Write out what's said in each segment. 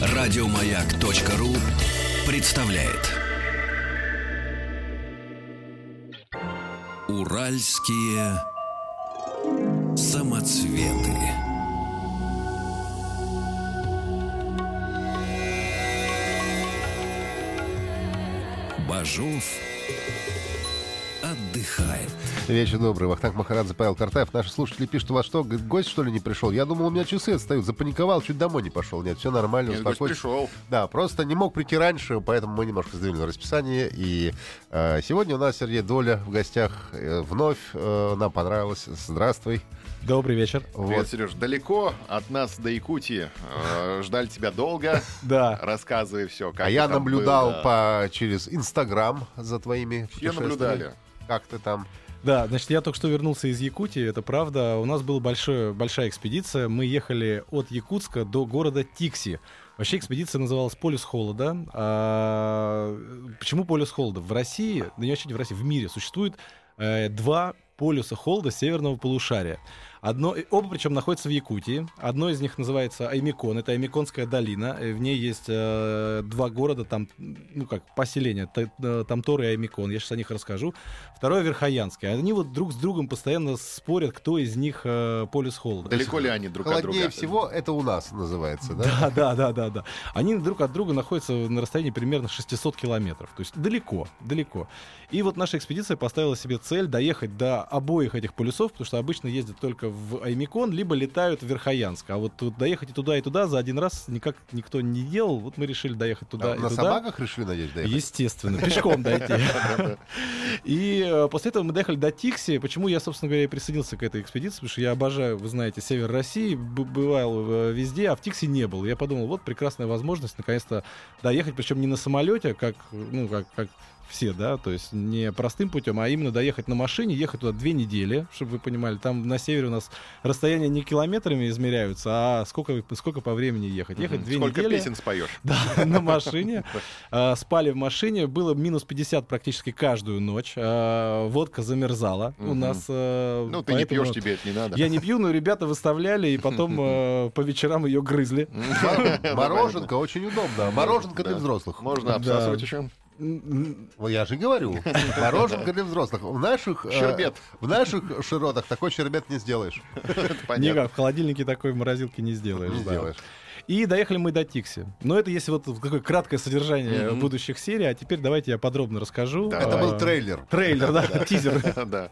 Радиомаяк.ру представляет Уральские самоцветы. Бажов отдыхает. Вечер добрый. Вахтанг Махарадзе, Павел Картаев. Наши слушатели пишут, у вас что, гость что ли не пришел? Я думал, у меня часы отстают. Запаниковал, чуть домой не пошел. Нет, все нормально, Нет, гость успокойся. пришел. Да, просто не мог прийти раньше, поэтому мы немножко сдвинули расписание. И э, сегодня у нас Сергей Доля в гостях. Э, вновь э, нам понравилось. Здравствуй. Добрый вечер. Привет, Вот. Сереж. Далеко от нас до Якутии. Э, Ждали тебя долго. Да. Рассказывай все. А я наблюдал по, через Инстаграм за твоими Все наблюдали. Как ты там? Да, значит, я только что вернулся из Якутии, это правда. У нас была большая экспедиция. Мы ехали от Якутска до города Тикси. Вообще экспедиция называлась «Полюс холода». А, почему «Полюс холода»? В России, да не вообще не в России, в мире существует э, два полюса холода северного полушария. Одно, оба причем находятся в Якутии. Одно из них называется Аймикон. Это Аймиконская долина. И В ней есть э, два города, там, ну как, поселения, э, Тамтор и Аймикон. Я сейчас о них расскажу. Второе Верхоянское. Они вот друг с другом постоянно спорят, кто из них э, полюс холода. Далеко ли они друг от Холоднее друга? всего это у нас называется, да? Да, да, да, да, да. Они друг от друга находятся на расстоянии примерно 600 километров. То есть далеко, далеко. И вот наша экспедиция поставила себе цель доехать до обоих этих полюсов, потому что обычно ездят только в Аймикон, либо летают в Верхоянск. А вот тут доехать и туда, и туда за один раз никак никто не делал. Вот мы решили доехать туда А и на туда. собаках решили, надеюсь, доехать? Естественно, пешком дойти. И э, после этого мы доехали до Тикси. Почему я, собственно говоря, и присоединился к этой экспедиции? Потому что я обожаю, вы знаете, север России, бывал э, везде, а в Тикси не был. Я подумал, вот прекрасная возможность наконец-то доехать, причем не на самолете, как, ну, как, как все, да, то есть не простым путем, а именно доехать на машине, ехать туда две недели, чтобы вы понимали. Там на севере у нас расстояния не километрами измеряются, а сколько, сколько по времени ехать. Ехать две Сколько недели. песен споешь? Да, на машине. А, Спали в машине. Было минус 50 практически каждую ночь. А, Водка замерзала у нас. а, Ну, ты не пьешь, тебе это не надо. Я не пью, но ребята выставляли, и потом по вечерам ее грызли. Мор- Мороженка очень удобно. Мороженка для взрослых. Можно обсасывать еще? Я же говорю, мороженка для взрослых. В наших, э, Щербет. в наших широтах такой щербет не сделаешь. Никак, в холодильнике такой в морозилке не сделаешь. Не сделаешь. И доехали мы до Тикси. Но это если вот такое краткое содержание Мгм. будущих серий, а теперь давайте я подробно расскажу. Да. Это был трейлер. Трейлер, да, тизер. Да.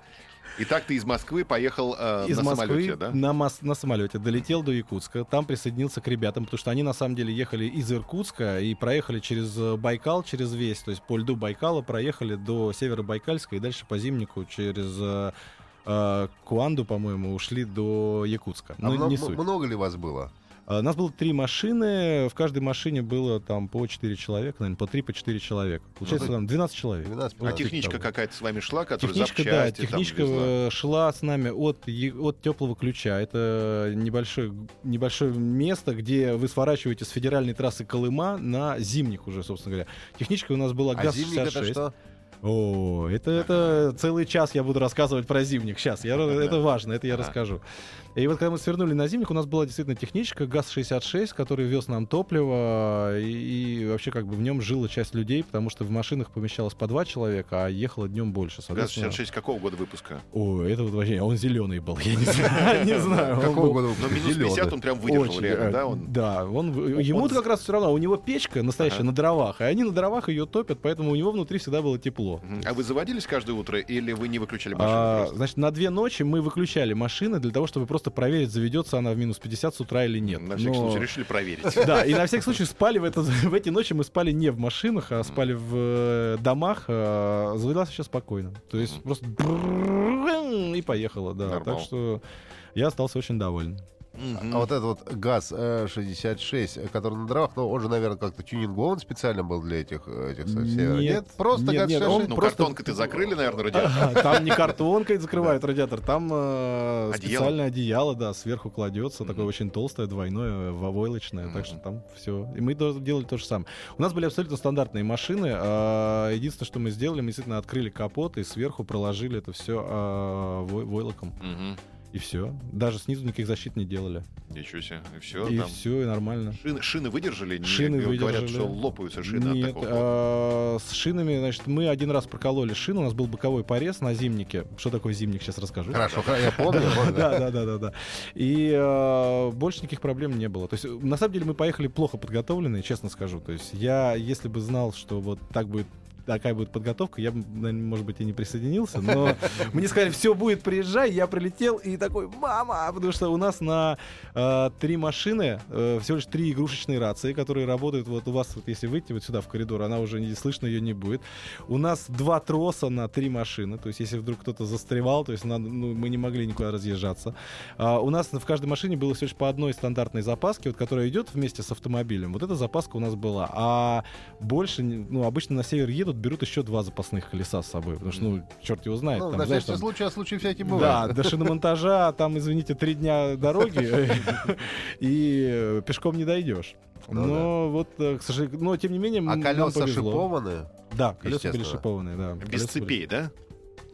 Итак, ты из Москвы поехал э, из на Москвы самолете, да? на, мос- на самолете долетел до Якутска, там присоединился к ребятам, потому что они на самом деле ехали из Иркутска и проехали через э, Байкал, через весь, то есть по льду Байкала проехали до Северобайкальска и дальше по Зимнику через э, э, Куанду, по-моему, ушли до Якутска. А Ну, мно- не суть. много ли вас было? А, У нас было три машины, в каждой машине было там по четыре человека, наверное, по три, по четыре человека. Получается, Ну, там 12 человек. 12 А Да, техничка какая-то с вами шла, которая Техничка, да, запчасти там техничка э, шла с нами от, от теплого ключа. Это небольшое, небольшое место, где вы сворачиваете с федеральной трассы Колыма на зимник уже, собственно говоря. Техничка у нас была А зимник это ГАЗ-66. что? О, это, это целый час я буду рассказывать про зимник. Сейчас, я, это важно, это я расскажу. И вот когда мы свернули на зимник, у нас была действительно техничка ГАЗ-66, который вез нам топливо, и, и вообще как бы в нем жила часть людей, потому что в машинах помещалось по два человека, а ехало днем больше. Соответственно- ГАЗ-66 какого года выпуска? О, это вот вообще, он зеленый был, я не знаю, не знаю. он Какого года Ну, выпуска? минус 50 Зелёный. он прям выдержал, реально, э, да? Он... Да, он, ему-то как раз все равно, у него печка настоящая Ага. на дровах, и они на дровах ее топят, поэтому у него внутри всегда было тепло. А вы заводились каждое утро или вы не выключали машину? А, просто? значит, на две ночи мы выключали машины для того, чтобы просто проверить, заведется она в минус 50 с утра или нет. На всякий Но- случай решили проверить. Да, и на всякий случай спали в, это, в эти ночи мы спали не в машинах, а спали в э, домах. Э, завелась еще спокойно. То есть просто и поехала, да. Нормал. Так что я остался очень доволен. Мгм. А вот этот вот ГАЗ-66, который на дровах, ну, он же, наверное, как-то тюнингован специально был для этих, э, этих со- севера. Нет, просто нет, нет, ГАЗ-66. он Ну, просто- картонкой-то закрыли, наверное, радиатор. А, Там не картонкой закрывают радиатор, там э, специальное одеяло, да, сверху кладется, такое Мгм. очень толстое, двойное, вовойлочное, так что там все. И мы делали то же самое. У нас были абсолютно стандартные машины. а, Единственное, что мы сделали, мы действительно открыли капот и сверху проложили это все войлоком. Мгм. И все. Даже снизу никаких защит не делали. Ничего себе. И все. и все, и нормально. Шины, шины выдержали? Не, Шины говорят, выдержали. что лопаются шины Нет, от такого. а, с шинами, значит, мы один раз прокололи шину, у нас был боковой порез на зимнике. Что такое зимник, сейчас расскажу. Хорошо, я помню. да. Да, да, да, да. И э, больше никаких проблем не было. То есть, на самом деле, мы поехали плохо подготовленные, честно скажу. То есть, я, если бы знал, что вот так будет такая будет подготовка, я бы, может быть, и не присоединился, но мне сказали, все будет, приезжай, я прилетел и такой, мама, потому что у нас на э, три машины, э, всего лишь три игрушечные рации, которые работают, вот у вас, вот если выйти вот сюда в коридор, она уже не слышно ее не будет. У нас два троса на три машины, то есть если вдруг кто-то застревал, то есть ну, мы не могли никуда разъезжаться. А, у нас в каждой машине было всего лишь по одной стандартной запаске, вот, которая идет вместе с автомобилем. Вот эта запаска у нас была. А больше, ну, обычно на север едут, берут еще два запасных колеса с собой, потому что, ну, черт его знает. Ну, там, на знаешь, всякий там- случай, а случаи всякие да, бывают. до шиномонтажа, там, извините, три дня дороги, и э, пешком не дойдешь. Ну Но вот, э, к сожалению, но тем не менее, А колеса шипованные? Да, колеса были шипованные, да. Без Колеса были цепей, да?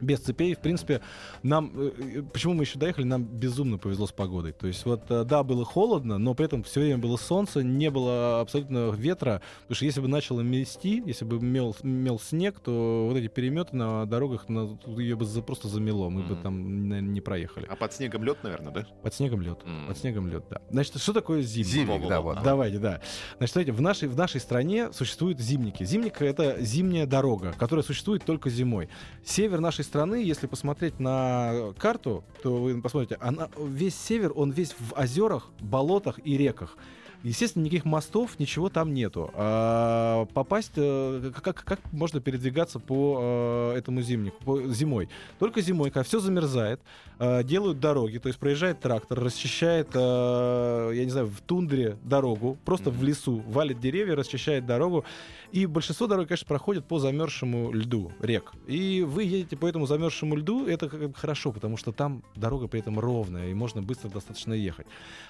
Без цепей. В принципе, нам... э, э, Почему мы еще доехали? Нам безумно повезло с погодой. То есть вот, э, да, было холодно, но при этом все время было солнце, не было абсолютно ветра. Потому что если бы начало мести, если бы мел, мел снег, то вот эти переметы на дорогах, на, ее бы за- просто замело. Мы бы Мгм. там, наверное, не проехали. А под снегом лед, наверное, да? Под снегом лед. М. Под снегом лед, да. Значит, что такое зимник? Зимник, да, вот. Давайте, да. Значит, смотрите, в нашей, в нашей стране существуют зимники. Зимник — это зимняя дорога, которая существует только зимой. Север нашей страны, если посмотреть на карту, то вы посмотрите, она, весь север, он весь в озерах, болотах и реках. Естественно, никаких мостов, ничего там нету. А попасть, э, как, как можно передвигаться по э, этому зимнику, по, зимой? Только зимой, когда все замерзает, э, делают дороги, то есть проезжает трактор, расчищает, я не знаю, в тундре дорогу, просто в лесу, валит деревья, расчищает дорогу. И большинство дорог, конечно, проходит по замерзшему льду рек. И вы едете по этому замерзшему льду, это как бы хорошо, потому что там дорога при этом ровная, и можно быстро достаточно ехать.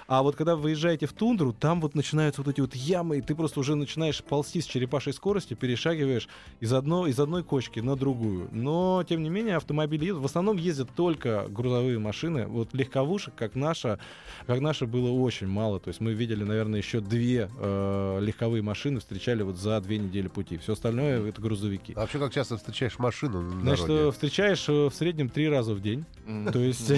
А вот когда вы выезжаете в тундру, там вот начинаются вот эти вот ямы, и ты просто уже начинаешь ползти с черепашей скоростью, перешагиваешь из, одно, из одной кочки на другую. Но, тем не менее, автомобили едут. В основном ездят только грузовые машины. Вот легковушек, как наша, как наша было очень мало. То есть мы видели, наверное, еще две э, легковые машины, встречали вот за две недели пути. Все остальное — это грузовики. А вообще, как часто встречаешь машину на Значит, дороге? э, встречаешь э, в среднем три раза в день. То есть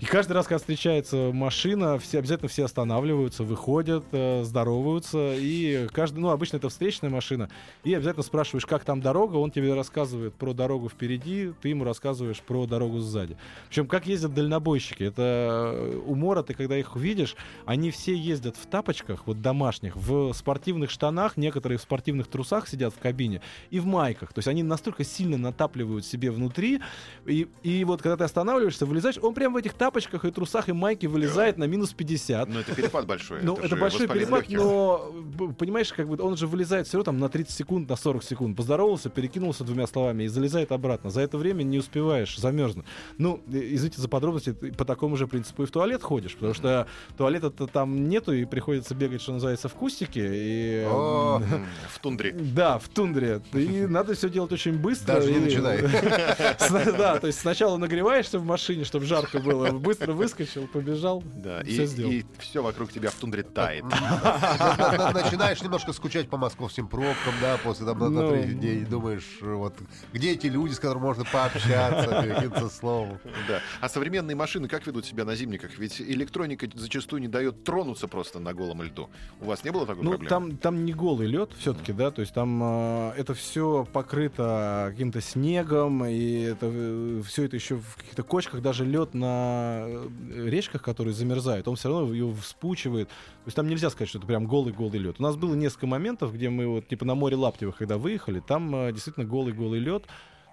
и каждый раз, когда встречается машина, все обязательно все останавливаются, выходят, э, здороваются. И каждый, ну, обычно это встречная машина. И обязательно спрашиваешь, как там дорога, он тебе рассказывает про дорогу впереди, ты ему рассказываешь про дорогу сзади. Причем, как ездят дальнобойщики, это э, умора, ты когда их видишь, они все ездят в тапочках, вот домашних, в спортивных штанах, некоторые в спортивных трусах сидят в кабине, и в майках. То есть они настолько сильно натапливают себе внутри, и, и вот когда ты останавливаешься, вылезаешь, он прям в этих тапочках и трусах и майке вылезает на минус 50. Ну, это перепад большой. Ну, это, же большой перепад, легких. но, понимаешь, как бы он же вылезает все равно там на 30 секунд, на 40 секунд. Поздоровался, перекинулся двумя словами и залезает обратно. За это время не успеваешь замерзнуть. Ну, извините за подробности, ты по такому же принципу и в туалет ходишь, потому что туалета-то там нету, и приходится бегать, что называется, в кустике. И, О, В тундре. Да, в тундре. И надо все делать очень быстро. Даже не и- начинай. Да, то есть сначала нагреваешься в машине, чтобы жарко было, быстро выскочил, побежал, Да, и, все сделал. и все вокруг тебя в тундре тает. На- на- Начинаешь немножко скучать по московским пробкам, да, после там на- Ну. третий день думаешь, вот, где эти люди, с которыми можно пообщаться, перекинуться словом. Да. А современные машины как ведут себя на зимниках? Ведь электроника зачастую не дает тронуться просто на голом льду. У вас не было такой Ну, проблемы? там, там не голый лед все-таки, да, то есть там э, это все покрыто каким-то снегом, и это, все это еще в каких-то кочках, даже лед на э, речках, которые замерзают, он все равно его вспучивает. То есть там нельзя сказать, что это прям голый-голый лед. У нас было несколько моментов, где мы вот типа на море Лаптевых, когда выехали, там э, действительно голый-голый лед.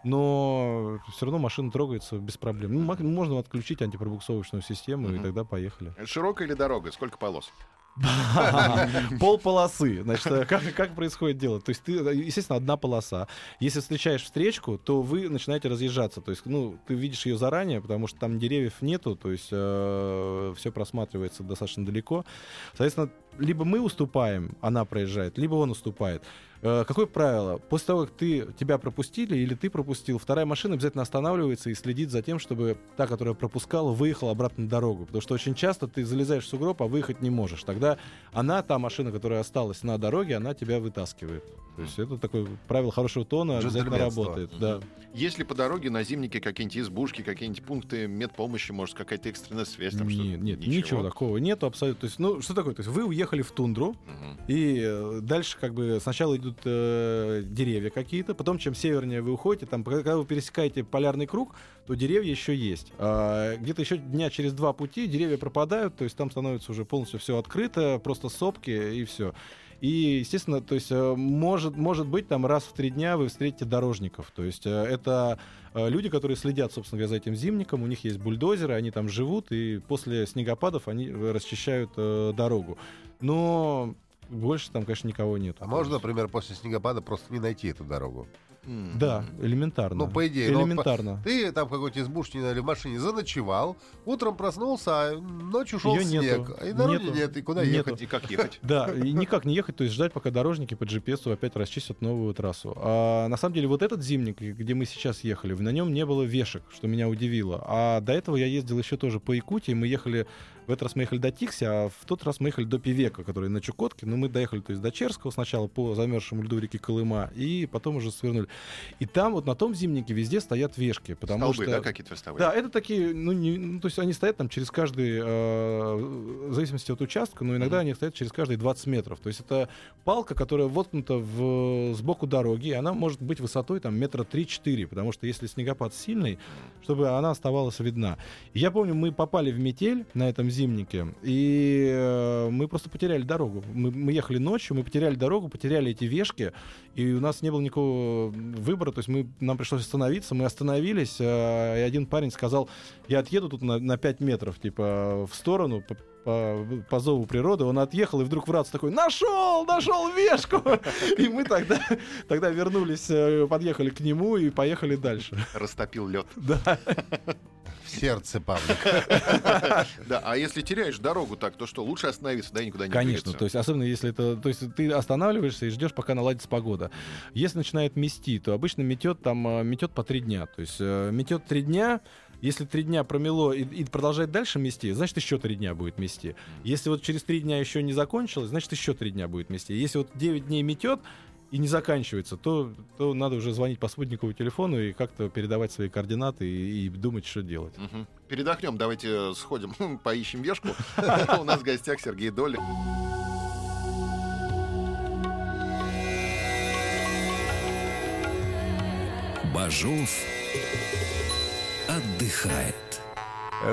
Но все равно машина трогается без проблем. Ну, можно отключить антипробуксовочную систему, и Мгм. тогда поехали. Широкая или дорога? Сколько полос? Пол полосы. Значит, э, как, как происходит дело? То есть ты, э, естественно, одна полоса. Если встречаешь встречку, то вы начинаете разъезжаться. То есть, ну, ты видишь ее заранее, потому что там деревьев нету, то есть все просматривается достаточно далеко. Соответственно, либо мы уступаем, она проезжает, либо он уступает. Э, Какое правило? После того, как ты, тебя пропустили или ты пропустил, вторая машина обязательно останавливается и следит за тем, чтобы та, которая пропускала, выехала обратно на дорогу. Потому что очень часто ты залезаешь в сугроб, а выехать не можешь. Тогда она, та машина, которая осталась на дороге, она тебя вытаскивает. То есть это такое правило хорошего тона, обязательно работает. Да. Есть ли по дороге на зимнике какие-нибудь избушки, какие-нибудь пункты медпомощи, может, какая-то экстренная связь? Там, что- Нет, нет, ничего. такого нету абсолютно. То есть, ну, что такое? То есть вы уехали в тундру, Мгм. и э, дальше как бы сначала идут э, деревья какие-то, потом чем севернее вы уходите, там, когда вы пересекаете полярный круг, то деревья еще есть. А где-то еще дня через два пути деревья пропадают, то есть там становится уже полностью все открыто, просто сопки и все. И, естественно, то есть э, может, может быть, там раз в три дня вы встретите дорожников. То есть э, это э, люди, которые следят, собственно говоря, за этим зимником. У них есть бульдозеры, они там живут, и после снегопадов они расчищают э, дорогу. Но больше там, конечно, никого нет. А можно, например, после снегопада просто не найти эту дорогу? Да, элементарно. Ну, по идее, ну, Элементарно. Ты там в какой-то избушке или в машине заночевал, утром проснулся, а ночью шел Её снег. нету. И дороги Нету. нет, и куда Нету. ехать? И как ехать? Да, и никак не ехать, то есть ждать, пока дорожники по GPS опять расчистят новую трассу. А на самом деле вот этот зимник, где мы сейчас ехали, на нем не было вешек, что меня удивило. А до этого я ездил еще тоже по Якутии, мы ехали, в этот раз мы ехали до Тикси, а в тот раз мы ехали до Пивека, который на Чукотке, но мы доехали то есть до Черского сначала по замерзшему льду реки Колыма, и потом уже свернули. И там вот на том зимнике везде стоят вешки, потому Столбы, что... да, какие-то верстовые? Да, это такие, ну, не- ну, то есть они стоят там через каждый, э, в зависимости от участка, но иногда Мгм. они стоят через каждые 20 метров. То есть это палка, которая воткнута в, сбоку дороги, и она может быть высотой там метра 3-4, потому что если снегопад сильный, чтобы она оставалась видна. И я помню, мы попали в метель на этом зимнике, и э, мы просто потеряли дорогу. Мы, мы ехали ночью, мы потеряли дорогу, потеряли эти вешки, и у нас не было никакого выбора, то есть мы, нам пришлось остановиться, мы остановились, э, и один парень сказал, я отъеду тут на, на 5 метров, типа, в сторону, по, по- зову природы, он отъехал, и вдруг Врац такой, нашел, нашел вешку! И мы тогда, тогда вернулись, э, подъехали к нему и поехали дальше. Растопил лед. Да. В сердце, Павлик. Да, а если теряешь дорогу так, то что, лучше остановиться, да, и никуда не Конечно, то есть особенно если это, то есть ты останавливаешься и ждешь, пока наладится погода. Если начинает мести, то обычно метет там э, метет по три дня, то есть э, метет три дня. Если три дня промело и, и продолжает дальше мести, значит еще три дня будет мести. Если вот через три дня еще не закончилось, значит еще три дня будет мести. Если вот 9 дней метет и не заканчивается, то, то надо уже звонить по спутниковому телефону и как-то передавать свои координаты и, и думать, что делать. Мгм. Передохнем, давайте сходим, поищем вешку. У нас в гостях Сергей Доля. Бажов отдыхает.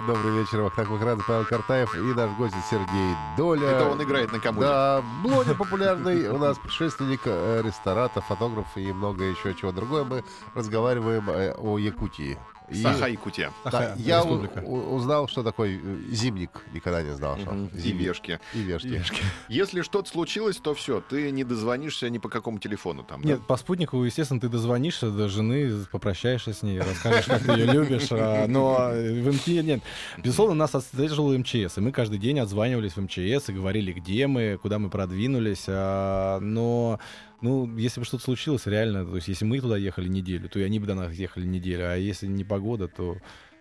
Добрый вечер, Вахтанг Махрадзе, Павел Картаев и наш гость Сергей Доля. Это он играет на комоде. Да, блогер популярный, у нас путешественник, э, ресторатор, фотограф и много еще чего другое. Мы разговариваем э, о Якутии. И- Саха-Якутия. Да, Ага, я у- республика. узнал, что такое э, зимник. Никогда не знал, что Мгм. И зимник. вешки. И вешки. Если что-то случилось, то все, ты не дозвонишься ни по какому телефону там. да? Нет, по спутнику, естественно, ты дозвонишься до жены, попрощаешься с ней, расскажешь, как ты ее любишь. а, Но в МЧС нет. Безусловно, нас отслеживал МЧС, и мы каждый день отзванивались в МЧС и говорили, где мы, куда мы продвинулись. а, Но, ну, если бы что-то случилось, реально, то есть если мы туда ехали неделю, то и они бы до нас ехали неделю, а если не погода, то,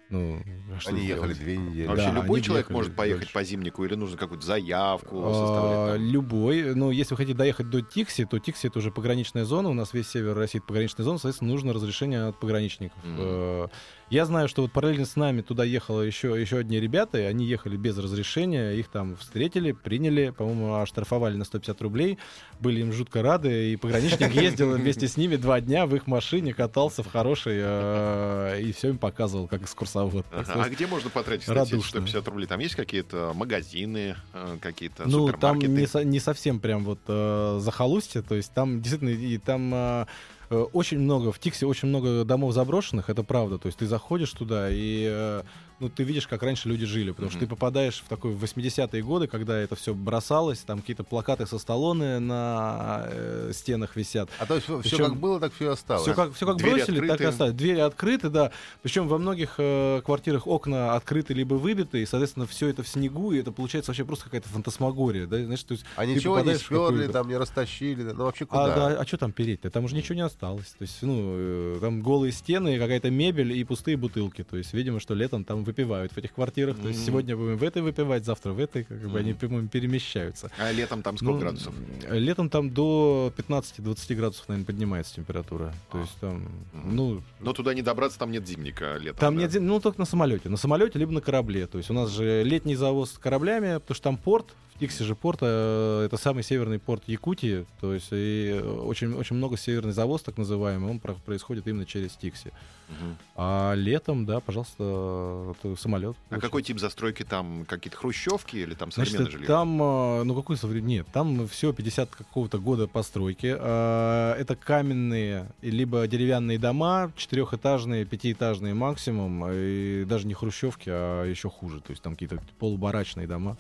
ну, а что Они ехали две недели. Вообще Да, любой человек ехали может поехать дальше. по зимнику или нужно какую-то заявку А, составлять? Любой. Но если вы хотите доехать до Тикси, то Тикси это уже пограничная зона. У нас весь север России это пограничная зона, соответственно, нужно разрешение от пограничников. Э, Я знаю, что вот параллельно с нами туда ехало еще, еще одни ребята, и они ехали без разрешения, их там встретили, приняли, по-моему, оштрафовали на 150 рублей, были им жутко рады, и пограничник ездил вместе с ними два дня в их машине, катался в хорошей, э, и все им показывал, как экскурсовод. Ага. А где можно потратить эти радушно. 150 рублей? Там есть какие-то магазины, э, какие-то Ну, там не, со- не совсем прям вот э, захолустье, то есть там действительно и там э, э, очень много, в Тиксе очень много домов заброшенных, это правда, то есть ты заходишь туда и, э, ну, ты видишь, как раньше люди жили, потому что ты попадаешь в такой 80-е годы, когда это все бросалось, там какие-то плакаты со Сталлоне на э, стенах висят. А то есть все Причем- как было, так все и осталось. Все как, все как Двери бросили, так и открыты. осталось. Двери открыты, да. Причем во многих э, квартирах окна открыты либо выбиты, и, соответственно, все это в снегу, и это получается вообще просто какая-то фантасмагория. Да? Знаешь, то есть А ничего не сперли, там не растащили, ну вообще А, куда? да, а что там переть-то? Там уже ничего не осталось. То есть, ну, э, там голые стены, какая-то мебель и пустые бутылки. То есть, видимо, что летом там выпивают в этих квартирах. То есть, сегодня будем в этой выпивать, завтра в этой, как бы они, Мгм. по-моему, перемещаются. А летом там сколько Ну, градусов? э, Летом там до 15-20 градусов, наверное, поднимается температура. То А. есть там, Мгм. ну, Но туда не добраться, там нет зимника летом. там да? нет, зим- ну только на самолете. На самолете либо на корабле. То есть у нас же летний завоз с кораблями, потому что там порт, в Тиксе же порт, э, это самый северный порт Якутии. То есть и очень, очень много северный завоз, так называемый, он про- происходит именно через Тикси. Мгм. А летом, да, пожалуйста, самолет. А какой тип застройки там? Какие-то хрущевки или там Значит, современное жилье? там, э, ну какой современный? Нет, там все 50 какого-то года постройки. Э, Это каменные либо деревянные дома, четырехэтажные, пятиэтажные максимум, и даже не хрущевки, а еще хуже. То есть там какие-то полубарачные дома.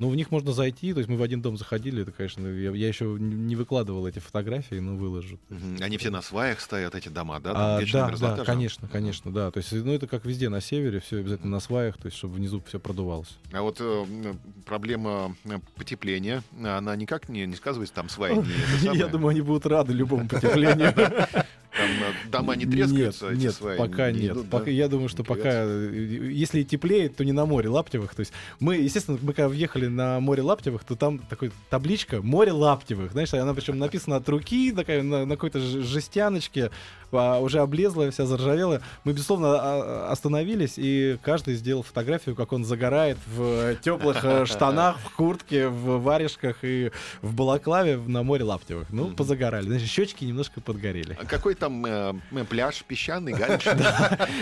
Но в них можно зайти, то есть мы в один дом заходили, это, конечно, я, я еще не выкладывал эти фотографии, но выложу. Они все на сваях стоят, эти дома, да? Там А, да, мерзлота да, же? конечно, конечно, да. То есть, ну это как везде на севере, все обязательно на сваях, то есть, чтобы внизу все продувалось. А вот э, проблема э, потепления, она никак не, не сказывается там сваи? не? Я думаю, они будут рады любому потеплению. Там э, дома не трескаются, Нет, эти нет, сваи? пока не нет. идут, да? Пока, я думаю, что пока, э, если и теплеет, то не на море Лаптевых. То есть мы, естественно, мы когда въехали на море Лаптевых, то там такой табличка «Море Лаптевых». Знаешь, она причем написана от руки, такая на, на какой-то жестяночке, а, уже облезлая, вся заржавела. Мы, безусловно, а- остановились, и каждый сделал фотографию, как он загорает в теплых э, штанах, в куртке, в варежках и в балаклаве на море Лаптевых. Ну, позагорали. Значит, щечки немножко подгорели. А какой там э, пляж песчаный, галечный?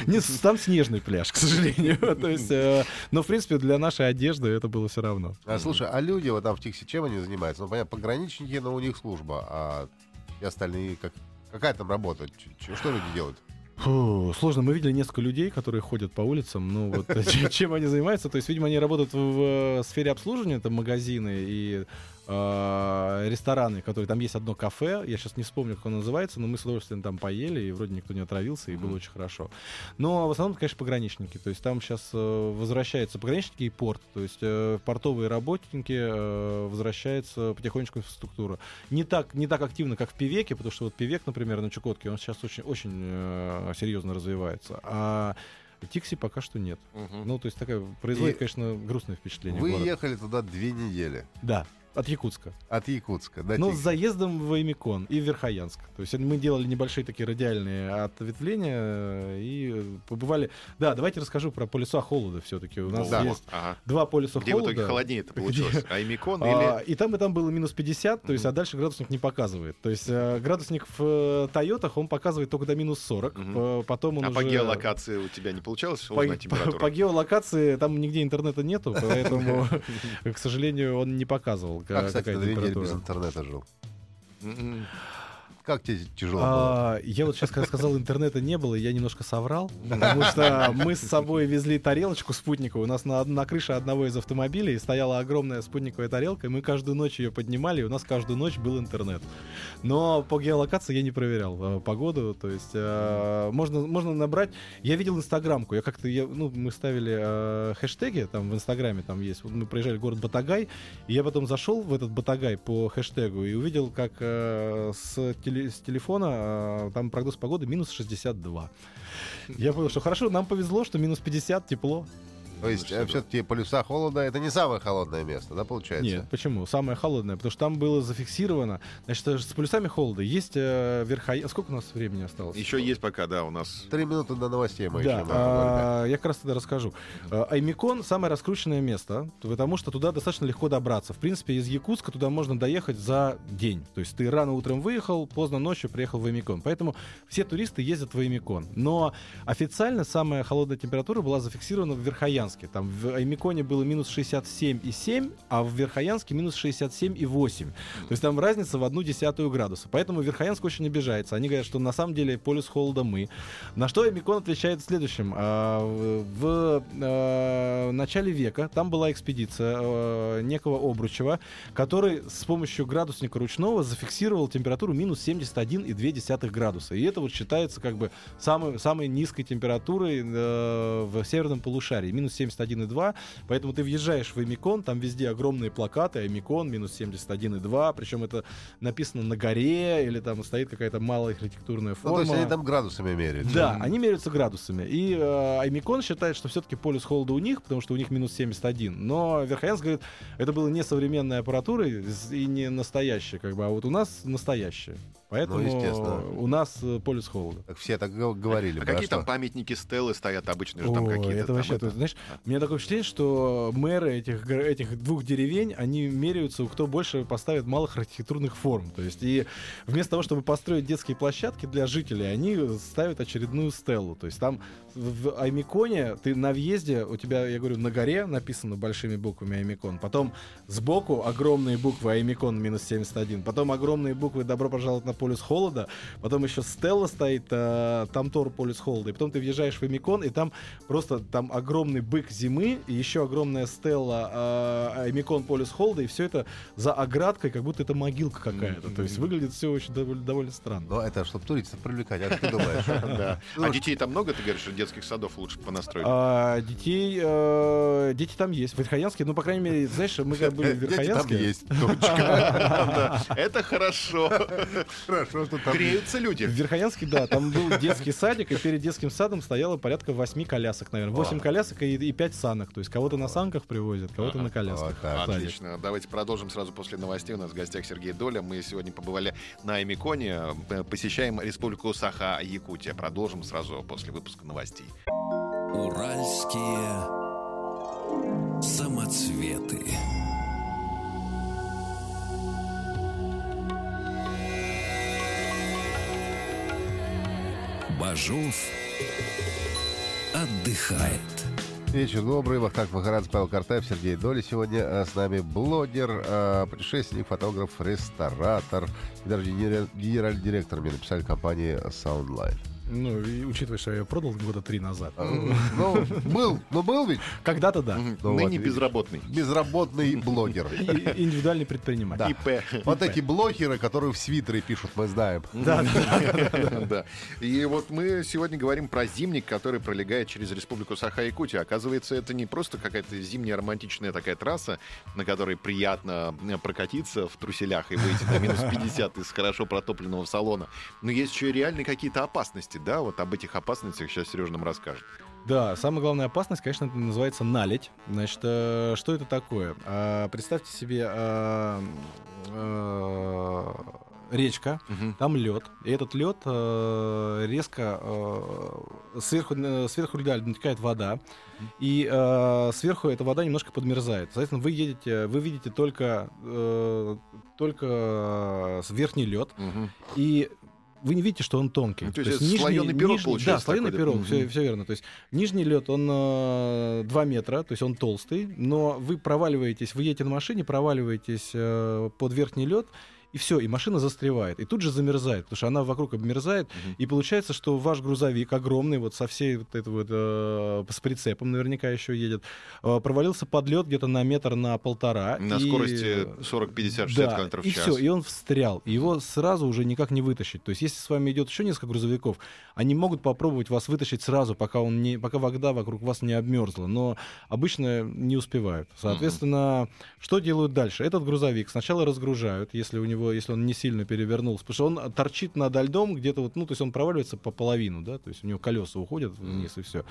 Нет, там снежный пляж, к сожалению. То есть, э, но, в принципе, для нашей одежды это было все равно. А, слушай, а люди вот там в Тиксе чем они занимаются? Ну, понятно, пограничники, но у них служба, а и остальные как... Какая там работа? Что люди делают? Фу, сложно. Мы видели несколько людей, которые ходят по улицам. Ну вот чем- они занимаются? То есть, видимо, они работают в э, сфере обслуживания, это магазины и рестораны, которые там есть одно кафе. Я сейчас не вспомню, как оно называется, но мы с удовольствием там поели, и вроде никто не отравился, и было очень хорошо. Но в основном, конечно, пограничники. То есть там сейчас возвращаются пограничники и порт. То есть э, портовые работники э, возвращается потихонечку инфраструктура. Не так, не так активно, как в Пивеке, потому что вот Пивек, например, на Чукотке, он сейчас очень, очень э, серьезно развивается. А Тикси пока что нет. Мгм. Ну, то есть такая производит, И конечно, грустное впечатление. Вы ехали туда две недели. Да, от Якутска. От Якутска до Ну, с заездом в Эмикон и в Верхоянск. То есть мы делали небольшие такие радиальные ответвления э, и побывали... Да, давайте расскажу про полюса холода все-таки. У нас Да. есть Ага. два полюса Где в холода. итоге холоднее-то получилось? Аймикон А, или... и там, и там было минус 50, то есть, Мгм. а дальше градусник не показывает. То есть э, градусник в э, Тойотах, он показывает только до минус 40. Мгм. По- Потом он А уже... по геолокации у тебя не получалось По, узнать по- температуру? по геолокации там нигде интернета нету, поэтому, к сожалению, он не показывал, Как, ка- кстати, две недели без интернета жил. Как тебе тяжело было? А, я вот сейчас, когда сказал, интернета не было, я немножко соврал, потому что мы с собой везли тарелочку спутниковую. У нас на, на крыше одного из автомобилей стояла огромная спутниковая тарелка, и мы каждую ночь ее поднимали, и у нас каждую ночь был интернет. Но по геолокации я не проверял э, погоду, то есть э, можно, можно набрать... Я видел инстаграмку, я как-то, я, ну, мы ставили э, хэштеги, там в инстаграме там есть, Вот мы проезжали город Батагай, и я потом зашел в этот Батагай по хэштегу и увидел, как э, с, теле- с телефона э, там прогноз погоды минус 62. Я понял, что хорошо, нам повезло, что минус 50, тепло. То есть что все-таки полюса холода это не самое холодное место, да, получается? Нет, почему? Самое холодное, потому что там было зафиксировано. Значит, э, с полюсами холода есть э, верхоя... Сколько у нас времени осталось? Еще есть пока, да, у нас... Три минуты до новостей мы Да, еще а, я как раз тогда расскажу. Аймикон самое раскрученное место, потому что туда достаточно легко добраться. В принципе, из Якутска туда можно доехать за день. То есть ты рано утром выехал, поздно ночью приехал в Аймикон. Поэтому все туристы ездят в Аймикон. Но официально самая холодная температура была зафиксирована в Верхоянске. Верхоянске. Там в Аймиконе было минус 67,7, а в Верхоянске минус 67,8. То есть там разница в одну десятую градуса. Поэтому Верхоянск очень обижается. Они говорят, что на самом деле полюс холода мы. На что Аймикон отвечает следующим. А, в а, начале века там была экспедиция а, некого Обручева, который с помощью градусника ручного зафиксировал температуру минус 71,2 градуса. И это вот считается как бы самой, самой низкой температурой э, в северном полушарии. Минус 71,2. Поэтому ты въезжаешь в Эмикон, там везде огромные плакаты. Эмикон минус 71,2. Причем это написано на горе или там стоит какая-то малая архитектурная форма. Ну, то есть они там градусами меряют. Да, они меряются градусами. И э, Аймикон считает, что все-таки полюс холода у них, потому что у них минус 71. Но Верхоянск говорит, это было не современная аппаратура и не настоящая, как бы, а вот у нас настоящая. Поэтому Ну, у нас э, полюс холода. Так все так говорили. А да, какие что- там памятники Стеллы стоят обычно же там Ой, какие-то? это там вообще, это- знаешь, у меня такое впечатление, что мэры этих, этих двух деревень, они меряются, кто больше поставит малых архитектурных форм. То есть, и вместо того, чтобы построить детские площадки для жителей, они ставят очередную стелу. То есть, там в в Аймиконе ты на въезде, у тебя, я говорю, на горе написано большими буквами Аймикон, потом сбоку огромные буквы Аймикон минус 71, потом огромные буквы «Добро пожаловать на полюс холода», потом еще стелла стоит, э, там Тор полюс холода, и потом ты въезжаешь в Эмикон, и там просто там огромный бык зимы, и еще огромная стелла э, Эмикон полюс холода, и все это за оградкой, как будто это могилка какая-то. То есть выглядит все очень довольно, довольно странно. Ну, это чтобы туристов привлекать, а ты думаешь? А детей там много, ты говоришь, детских садов лучше понастроить? А, детей, э, дети там есть. В Верхоянске, ну, по крайней мере, знаешь, мы когда были в Дети там Верхоянске... есть. Точка. Это хорошо. Хорошо, что там Греются В люди. Верхоянске, да, там был детский садик, и перед детским садом стояло порядка восьми колясок, наверное. Восемь колясок и, и пять санок. То есть кого-то на санках привозят, кого-то на колясках. Вот так. садик. Отлично. Давайте продолжим сразу после новостей. У нас в гостях Сергей Доля. Мы сегодня побывали на Аймиконе. Э, Посещаем республику Саха-Якутия. Продолжим сразу после выпуска новостей. Уральские самоцветы. Бажов отдыхает. Вечер добрый. Вахтанг Махарадзе, Павел Картаев, Сергей Доли. Сегодня а, с нами блогер, а, путешественник, фотограф, ресторатор и даже генера- генеральный директор мне написали компании Soundline. Ну, и учитывая, что я ее продал года три назад. А, Ну, был, ну был ведь Когда-то да. Ну Ныне видишь. безработный. безработный блогер. Индивидуальный предприниматель. ИП. Вот эти блогеры, которые в свитере пишут, мы знаем. Да, да. Да. И вот мы сегодня говорим про зимник, который пролегает через республику Саха-Якутия. Оказывается, это не просто какая-то зимняя романтичная такая трасса, на которой приятно э, прокатиться в труселях и выйти на минус 50 из хорошо протопленного салона. Но есть еще и реальные какие-то опасности, да? Вот об этих опасностях сейчас Сережа нам расскажет. Да, самая главная опасность, конечно, это называется наледь. Значит, э, что это такое? А, представьте себе а, э, речка, Мгм. там лед, и этот лед э, резко э, сверху, э, сверху льда натекает вода, и э, сверху эта вода немножко подмерзает. Соответственно, вы едете, вы видите только э, только э, верхний лед, Мгм. и вы не видите, что он тонкий. Ну, то есть это слоёный пирог получается Да, слоеный такой, да? пирог, все, Мгм. верно. То есть нижний лед, он э, 2 метра, то есть он толстый, но вы проваливаетесь, вы едете на машине, проваливаетесь э, под верхний лед, и все, и машина застревает. И тут же замерзает, потому что она вокруг обмерзает. Мгм. И получается, что ваш грузовик огромный, вот со всей вот этой вот, э, с прицепом наверняка еще едет, э, провалился под лед где-то на метр, на полтора. На и- скорости 40, 50, 60 да, км в и час. все, и он встрял. И его сразу уже никак не вытащить. То есть, если с вами идет еще несколько грузовиков, они могут попробовать вас вытащить сразу, пока, он не, пока вода вокруг вас не обмерзла. Но обычно не успевают. Соответственно, что делают дальше? Этот грузовик сначала разгружают, если у него, если он не сильно перевернулся, потому что он торчит над льдом где-то вот, ну, то есть он проваливается по половину, да, то есть у него колеса уходят вниз и все.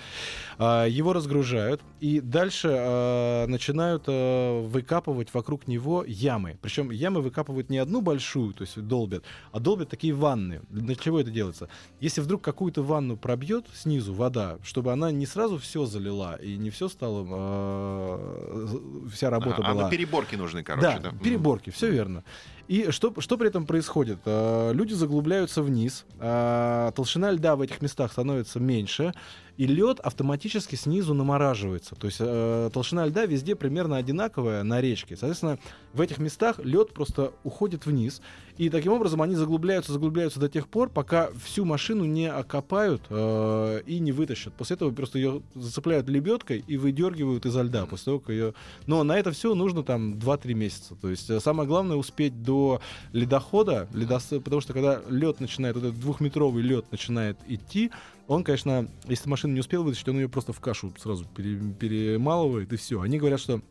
Его разгружают, и дальше а, начинают а, выкапывать вокруг него ямы. Причем ямы выкапывают не одну большую, то есть долбят, а долбят такие ванны. Для чего это делается? Если вдруг какую-то ванну пробьет снизу вода, чтобы она не сразу все залила и не все стало, а, вся работа А, а была. на переборке нужны, короче, да? Да, переборки, все верно. И что, что при этом происходит? А, Люди заглубляются вниз, а, толщина льда в этих местах становится меньше, и лед автоматически снизу намораживается. То есть э, толщина льда везде примерно одинаковая на речке. Соответственно, в этих местах лед просто уходит вниз, и таким образом они заглубляются, заглубляются до тех пор, пока всю машину не окопают э, и не вытащат. После этого просто ее зацепляют лебедкой и выдергивают изо льда. После того, как ее... Но на это все нужно там 2-3 месяца. То есть э, самое главное успеть до ледохода, ледос... потому что когда лед начинает, вот этот двухметровый лед начинает идти, он, конечно, если машина не успел вытащить, он ее просто в кашу сразу пере... перемалывает, и все. Они говорят, что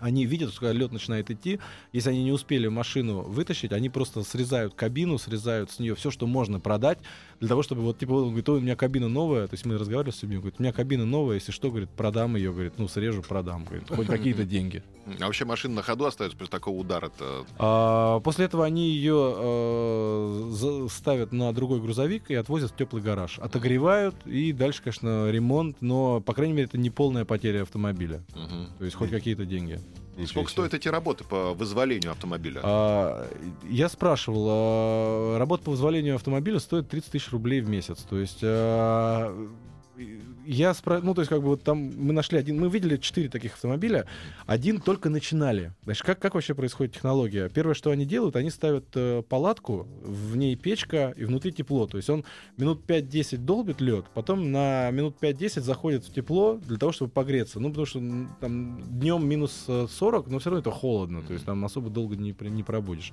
они видят, что когда лед начинает идти, если они не успели машину вытащить, они просто срезают кабину, срезают с нее все, что можно продать, для того, чтобы вот, типа, он говорит, у меня кабина новая, то есть мы разговаривали с людьми, говорит, у меня кабина новая, если что, говорит, продам ее, говорит, ну, срежу, продам, говорит, хоть какие-то деньги. А вообще машина на ходу остается после такого удара а, После этого они ее э, ставят на другой грузовик и отвозят в теплый гараж. Отогревают, и дальше, конечно, ремонт, но, по крайней мере, это не полная потеря автомобиля. Угу. То есть хоть какие-то деньги. Сколько стоят эти работы по вызволению автомобиля? А, я спрашивал, а, работа по вызволению автомобиля стоит 30 тысяч рублей в месяц. То есть а, я спро... ну то есть как бы вот там мы нашли один, мы видели четыре таких автомобиля, один только начинали. Значит, как как вообще происходит технология? Первое, что они делают, они ставят э, палатку, в ней печка и внутри тепло. То есть он минут 5-10 долбит лед, потом на минут 5-10 заходит в тепло для того, чтобы погреться. Ну потому что там днем минус 40, но все равно это холодно, то есть там особо долго не не пробудешь.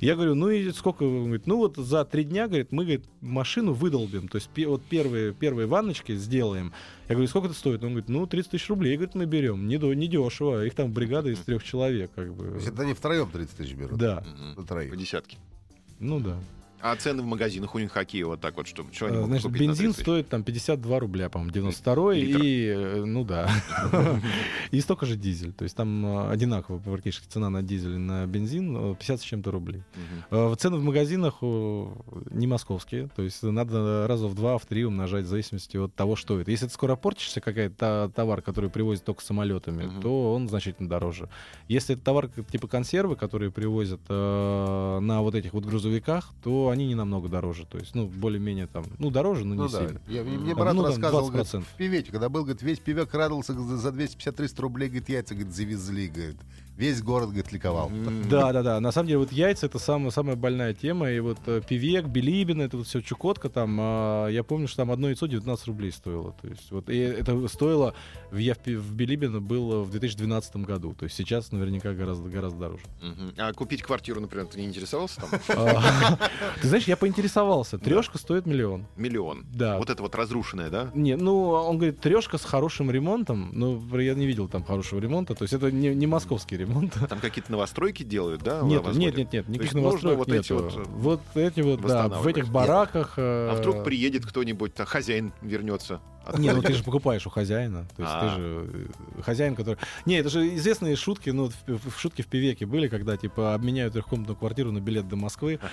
Я говорю, ну и сколько? Он говорит, ну вот за три дня, говорит, мы говорит, машину выдолбим, то есть вот первые первые ванночки сделаем. Я говорю, сколько это стоит? Он говорит, ну, 30 тысяч рублей, говорит, мы берем. Не, до, не дешево. Их там бригада из трех человек. Как бы. То есть это они втроем 30 тысяч берут? Да. Троих. По десятке. Ну да. А цены в магазинах у них какие? Вот так вот, что, что они могут Значит, бензин стоит там 52 рубля, по-моему, 92 и, э, ну да, и столько же дизель, то есть там э, одинаково практически цена на дизель и на бензин 50 э, с чем-то рублей. Цены в магазинах не московские, то есть надо раза в два, в три умножать в зависимости от того, что это. Если это скоро портишься, какая-то товар, который привозят только самолетами, то он значительно дороже. Если это товар типа консервы, которые привозят на вот этих вот грузовиках, то они не намного дороже. То есть, ну, более-менее там, ну, дороже, но не ну, да. сильно. Я, мне брат ну, рассказывал, говорит, в пивете, когда был, говорит, весь пивек радовался за 250-300 рублей, говорит, яйца, говорит, завезли, говорит. Весь город, говорит, ликовал. Да, да, да. На самом деле, вот яйца это самая, самая больная тема. И вот э, пивек, Билибин, это вот все Чукотка там. А, я помню, что там одно яйцо 19 рублей стоило. То есть, вот, и это стоило, в, я в, в Билибино было в 2012 году. То есть сейчас наверняка гораздо, гораздо дороже. А купить квартиру, например, ты не интересовался там? А, ты знаешь, я поинтересовался. Трешка стоит миллион. Миллион? Да. Вот это вот разрушенная, да? Не, ну, он говорит, трешка с хорошим ремонтом. Но я не видел там хорошего ремонта. То есть это не, не московский ремонт. Там какие-то новостройки делают, да? Нет, нет, нет, нет, никаких новостроек вот эти вот, вот эти вот, да, в этих бараках. А вдруг приедет кто-нибудь, а хозяин вернется? Не, ну ты же покупаешь у хозяина. То есть ты а. же э, хозяин, который... Не, это же известные шутки, ну, в, шутки в Пивеке были, когда, типа, обменяют трехкомнатную квартиру на билет до Москвы.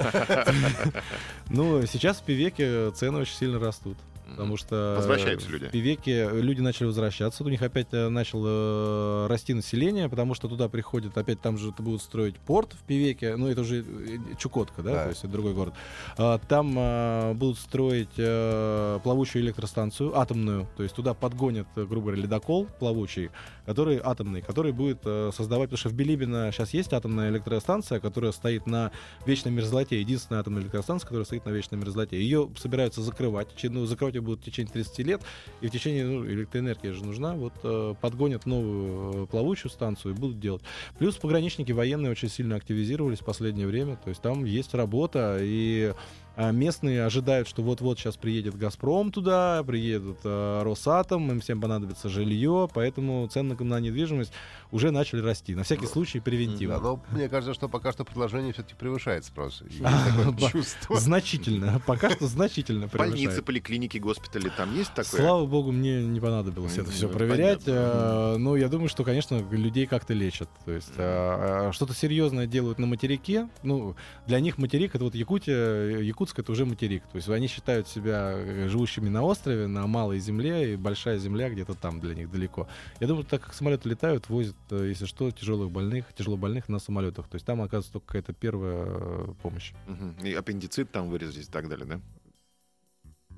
Ну, сейчас в Пивеке цены очень сильно растут. Потому что возвращаются люди. В Пивеке люди начали возвращаться, у них опять э, начало расти население, потому что туда приходят, опять там же будут строить порт в Пивеке, ну это уже э, Чукотка, да, да. то есть это другой город. А, там будут строить плавучую электростанцию, атомную, то есть туда подгонят, грубо говоря, ледокол плавучий, который атомный, который будет э, создавать, потому что в Билибино сейчас есть атомная электростанция, которая стоит на вечной мерзлоте, единственная атомная электростанция, которая стоит на вечной мерзлоте. Ее собираются закрывать, ну, закрывать ее будут в течение 30 лет, и в течение, ну, электроэнергия же нужна, вот э, подгонят новую э, плавучую станцию и будут делать. Плюс пограничники военные очень сильно активизировались в последнее время, то есть там есть работа, и местные ожидают, что вот-вот сейчас приедет «Газпром» туда, приедет э, «Росатом», им всем понадобится жилье, поэтому цены на недвижимость уже начали расти. На всякий случай превентивно. Да, но мне кажется, что пока что предложение все-таки превышает спрос. Значительно. Пока что значительно превышает. Больницы, поликлиники, госпитали, там есть такое? Слава богу, мне не понадобилось это все проверять. Э, но я думаю, что, конечно, людей как-то лечат. То есть что-то серьезное делают на материке. Ну, для них материк — это вот Якутия, Якут Иркутск это уже материк. То есть они считают себя э, живущими на острове, на малой земле, и большая земля где-то там для них далеко. Я думаю, так как самолеты летают, возят, э, если что, тяжелых больных, тяжело больных на самолетах. То есть там оказывается только какая-то первая э, помощь. Угу. И аппендицит там вырезать и так далее, да?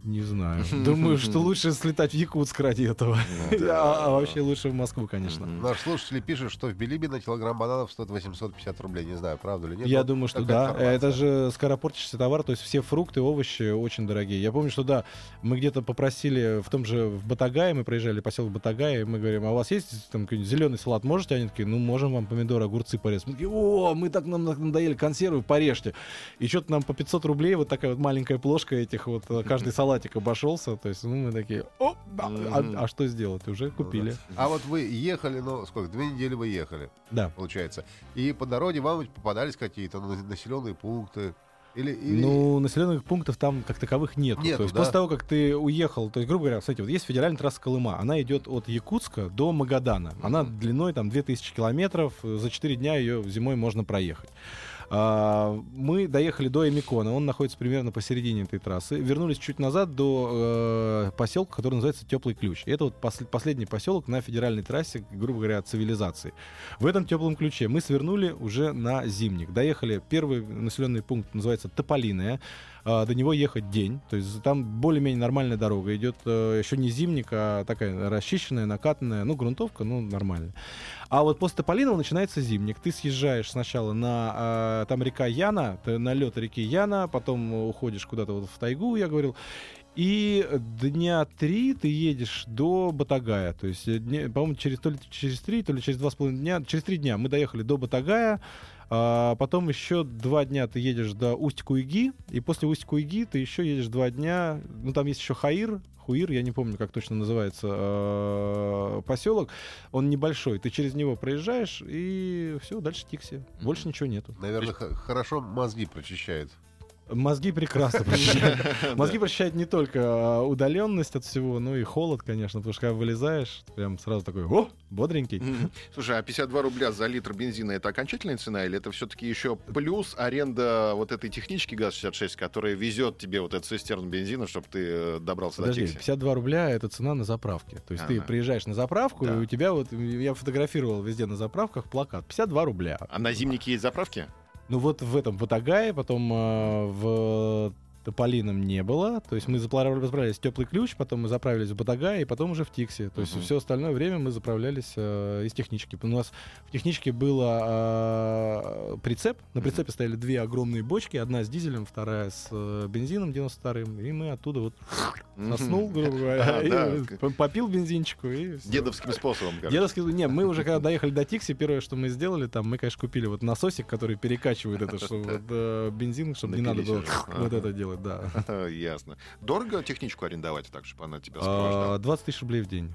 Не знаю. Думаю, что лучше слетать в Якутск ради этого. А а вообще лучше в Москву, конечно. Наш слушатель пишет, что в Билибино килограмм бананов стоит 850 рублей. Не знаю, правда или нет. Я думаю, что да. информация. Это же скоропортящийся товар, то есть все фрукты, овощи очень дорогие. Я помню, что да, мы где-то попросили в том же в Батагае, мы проезжали поселок Батагая, и мы говорим, а у вас есть там какой-нибудь зеленый салат, можете? Они такие, ну, можем вам помидоры, огурцы порезать. Мы такие, о, мы так нам надоели консервы, порежьте. И что-то нам по 500 рублей вот такая вот маленькая плошка этих вот, э, каждый салатик обошелся. То есть, ну, мы такие, о, а, а- а что сделать? Уже Ну купили. да. А вот вы ехали, ну, сколько, две недели вы ехали, Да. получается. И по дороге вам попадались какие-то ну, населенные пункты. Или, или... Ну, населенных пунктов там как таковых нет. Нету, то есть да? после того, как ты уехал, то есть, грубо говоря, кстати, вот есть федеральная трасса Колыма, она идет от Якутска до Магадана. Она Мгм. длиной там 2000 километров, за 4 дня ее зимой можно проехать. А, мы доехали до Эмикона, он находится примерно посередине этой трассы. Вернулись чуть назад до э, поселка, который называется Теплый Ключ. Это вот пос- последний поселок на федеральной трассе, грубо говоря, от цивилизации. В этом теплом ключе мы свернули уже на Зимник. Доехали, первый населенный пункт называется Тополиная. До него ехать день. То есть там более-менее нормальная дорога. Идет э, еще не зимник, а такая расчищенная, накатанная. Ну, грунтовка, ну, нормально. А вот после Тополиного начинается зимник. Ты съезжаешь сначала на... э, там река Яна, на лед реки Яна, потом уходишь куда-то вот в тайгу, я говорил. И дня три ты едешь до Батагая. То есть, э, по-моему, через, то ли через три, то ли через два с половиной дня. Через три дня мы доехали до Батагая. А потом еще два дня ты едешь до Усть-Куйги. И после Усть-Куйги ты еще едешь два дня. Ну, там есть еще Хаир. Хуир, я не помню, как точно называется э, поселок. Он небольшой. Ты через него проезжаешь, и все, дальше Тикси. Больше ничего нету. Наверное, хорошо мозги прочищает. Мозги прекрасно прочищают. Мозги прочищают не только удаленность от всего, но и холод, конечно, потому что когда вылезаешь, прям сразу такой, о, бодренький. Слушай, а 52 рубля за литр бензина это окончательная цена или это все-таки еще плюс аренда вот этой технички ГАЗ-66, которая везет тебе вот эту цистерну бензина, чтобы ты э, добрался Подожди, до Тикси? 52 рубля это цена на заправке. То есть ты приезжаешь на заправку, и у тебя вот, я фотографировал везде на заправках плакат, 52 рубля. А на зимнике есть заправки? Ну вот в этом Батагае, потом э, в Тополином не было. То есть мы заправ- заправлялись в теплый ключ, потом мы заправились в Батагае, и потом уже в Тиксе. То есть Мгм. все остальное время мы заправлялись э, из технички. У нас в техничке было э, прицеп. На прицепе стояли две огромные бочки. Одна с дизелем, вторая с э, бензином 92-м. И мы оттуда вот соснул, грубо говоря, попил бензинчику. Дедовским способом, короче. Дедовский, не, мы уже когда доехали до Тикси, первое, что мы сделали, там, мы, конечно, купили вот насосик, который перекачивает это, чтобы э, бензин, чтобы не надо было вот это делать, да. Ясно. Дорого техничку арендовать так, чтобы она тебя А, сопровождала? 20 тысяч рублей в день.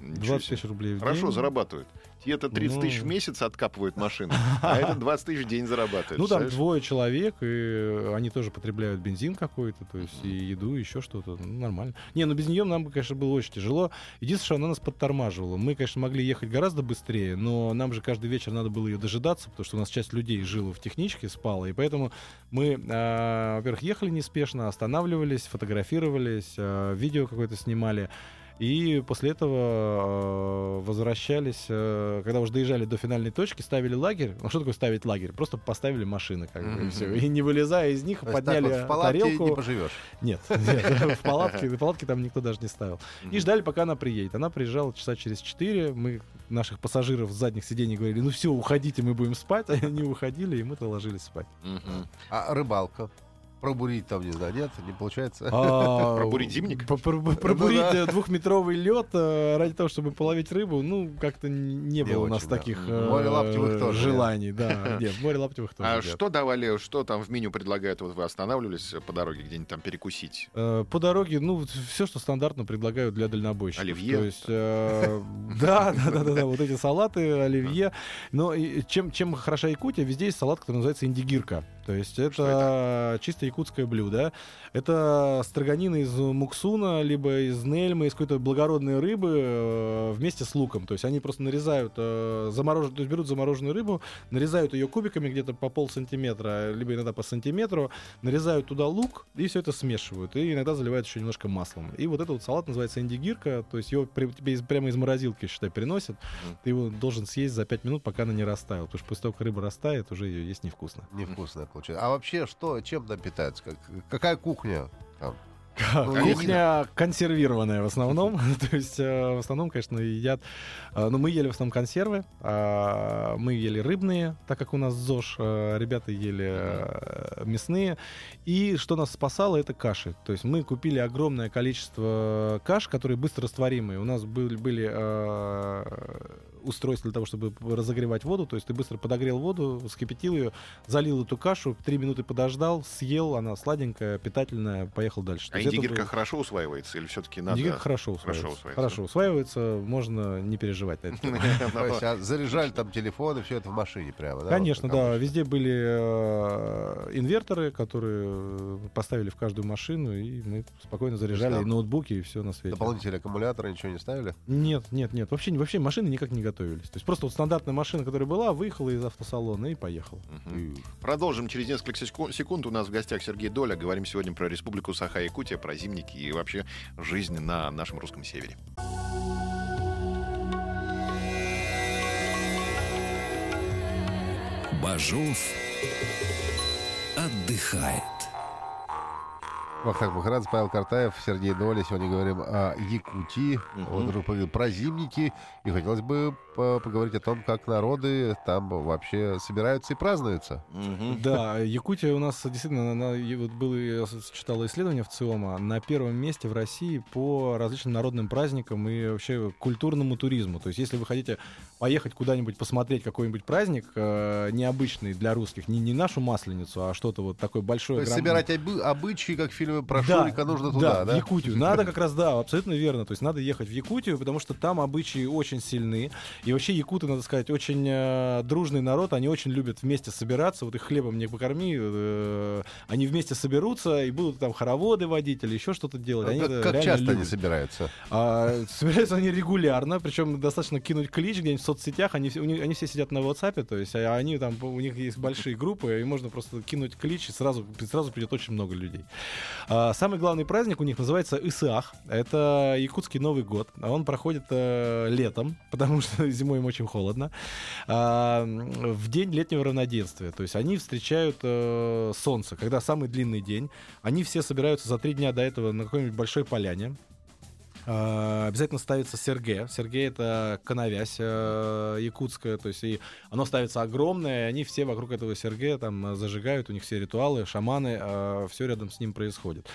Ничего 20 себе. тысяч рублей в Хорошо, день. зарабатывают. Те это 30 тысяч в Ну. месяц откапывают машины, а это 20 тысяч в день зарабатывает. Ну, там двое человек, и они тоже потребляют бензин какой-то, то есть и еду, еще что-то. Ну, нормально. Не, ну без нее нам, бы, конечно, было очень тяжело. Единственное, что она нас подтормаживала. Мы, конечно, могли ехать гораздо быстрее, но нам же каждый вечер надо было ее дожидаться, потому что у нас часть людей жила в техничке, спала, и поэтому мы, а, во-первых, ехали неспешно, останавливались, фотографировались, а, видео какое-то снимали. И после этого э, возвращались, э, когда уже доезжали до финальной точки, ставили лагерь. Ну что такое ставить лагерь? Просто поставили машины, как бы, и все. И не вылезая из них, То подняли вот в палатке тарелку. не поживешь. Нет, нет, в палатке, в палатке там никто даже не ставил. И ждали, пока она приедет. Она приезжала часа через четыре. Мы наших пассажиров с задних сидений говорили, ну все, уходите, мы будем спать. Они уходили, и мы-то ложились спать. А рыбалка? Пробурить там, не знаю, нет, не получается. А, Пробурить зимник? Пробурить Ну да. э, двухметровый лед э, ради того, чтобы половить рыбу, ну, как-то не Не было у нас таких э, Море лаптевых тоже желаний. Да, нет, море лаптевых тоже А нет. что давали, что там в меню предлагают? Вот вы останавливались по дороге где-нибудь там перекусить? По дороге, ну, все, что стандартно предлагают для дальнобойщиков. Оливье? То есть, э, да, да, да, да, да, вот эти салаты, оливье. Но чем хороша Якутия, везде есть салат, который называется индигирка. То есть это чисто якутское блюдо. Это строганина из муксуна, либо из нельмы, из какой-то благородной рыбы э, вместе с луком. То есть они просто нарезают, э, заморож... то есть берут замороженную рыбу, нарезают ее кубиками где-то по пол сантиметра, либо иногда по сантиметру, нарезают туда лук и все это смешивают. И иногда заливают еще немножко маслом. И вот этот вот салат называется индигирка. То есть его при- тебе из- прямо из морозилки, считай, приносят. Ты его должен съесть за 5 минут, пока она не растаяла. Потому что после того, как рыба растает, уже ее есть невкусно. Невкусная получается. А вообще, что, чем там питаются? Как- какая кухня? Там? Кухня консервированная в основном. То есть э, в основном, конечно, едят... э, Ну, мы ели в основном консервы. а, Мы ели рыбные, так как у нас ЗОЖ. э, Ребята ели мясные. И что нас спасало, это каши. То есть мы купили огромное количество каш, которые быстро растворимые. У нас были, были устройства для того, чтобы разогревать воду. То есть ты быстро подогрел воду, вскипятил ее, залил эту кашу, три минуты подождал, съел, она сладенькая, питательная, поехал дальше. А это индигирка был- хорошо усваивается или все-таки надо... Индигирка хорошо Хорошо усваивается. усваивается. Хорошо усваивается, можно не переживать на это. То есть, а заряжали там телефоны, все это в машине прямо, да? Конечно, да. Везде были э, инверторы, которые поставили в каждую машину, и мы спокойно заряжали ноутбуки, и все на свете. Дополнительные аккумуляторы ничего не ставили? Нет, нет, нет. Вообще, вообще машины никак не готовились. То есть просто вот стандартная машина, которая была, выехала из автосалона и поехала. Мгм. Продолжим через несколько секу- секунд. У нас в гостях Сергей Доля. Говорим сегодня про Республику Саха-Якутия, про зимники и вообще жизнь на нашем русском севере. Бажов отдыхает. Вахтанг Махарадзе, Павел Картаев, Сергей Доля. Сегодня говорим о Якутии. Мгм. Вот уже поговорил про зимники. И хотелось бы по- поговорить о том, как народы там вообще собираются и празднуются. Да, Якутия у нас действительно, она, вот было, я с- читал исследование в ЦИОМа, на первом месте в России по различным народным праздникам и вообще культурному туризму. То есть если вы хотите поехать куда-нибудь посмотреть какой-нибудь праздник э, необычный для русских, не, не нашу масленицу, а что-то вот такое большое. То есть собирать обы- обычаи, как в фильме про Да, Шурика, нужно туда, да? в Якутию. Надо как раз, да, абсолютно верно. То есть надо ехать в Якутию, потому что там обычаи очень сильны. И вообще якуты, надо сказать, очень э, дружный народ. Они очень любят вместе собираться. Вот их хлебом не покорми. э, они вместе соберутся и будут там хороводы водить или еще что-то делать. Они как реально часто они любят. собираются? А, собираются они регулярно, причем достаточно кинуть клич где-нибудь в соцсетях. Они, все- у них- они все сидят на WhatsApp, то есть а они там, у них есть большие группы, и можно просто кинуть клич, и сразу, сразу придет очень много людей. А, самый главный праздник у них называется Исаах. Это якутский Новый год. Он проходит э, летом, потому что зимой им очень холодно. А, в день летнего равноденствия. То есть они встречают э, солнце, когда самый длинный день. Они все собираются за три дня до этого на какой-нибудь большой поляне. А, Обязательно ставится серге. Серге это коновязь э, якутская, то есть и оно ставится огромное, и они все вокруг этого серге там э, зажигают, у них все ритуалы, шаманы, все рядом с ним происходит.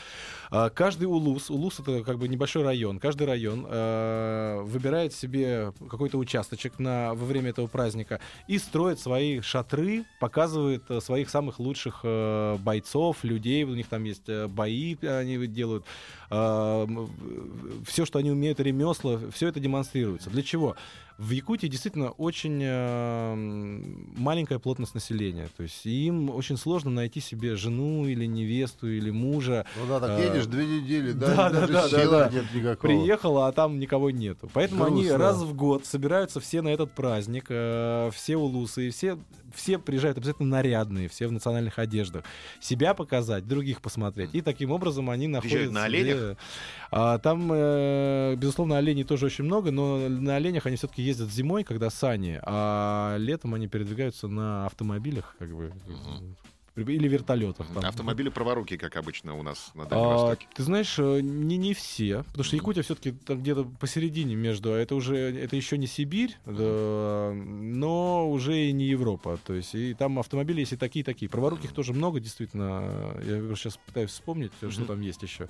Каждый улус, улус это как бы небольшой район, каждый район э, выбирает себе какой-то участочек на, во время этого праздника и строит свои шатры, показывает э, своих самых лучших э, бойцов, людей, у них там есть э, бои, они делают, все, что они умеют, ремесла, все это демонстрируется. Для чего? В Якутии действительно очень э, маленькая плотность населения. То есть им очень сложно найти себе жену или невесту или мужа. Ну да, так А, едешь две недели, да, да, да, да, силы да, да. нет никакого. Приехала, а там никого нету. Поэтому они раз в год собираются все на этот праздник, э, все улусы, и все, все приезжают обязательно нарядные, все в национальных одеждах. Себя показать, других посмотреть. И таким образом они находят... Приезжают на оленях? А, там, э, безусловно, оленей тоже очень много, но на оленях они все-таки ездят зимой, когда сани, а летом они передвигаются на автомобилях, как бы, или вертолетах. там. Автомобили праворуки, как обычно у нас на Дальнем А, Востоке. ты знаешь, э, не, не все, потому что Якутия все-таки где-то посередине между, а это уже, это еще не Сибирь, да, но уже и не Европа, то есть и там автомобили есть и такие, и такие. Праворуких тоже много, действительно, я сейчас пытаюсь вспомнить, что Мгм. там есть еще.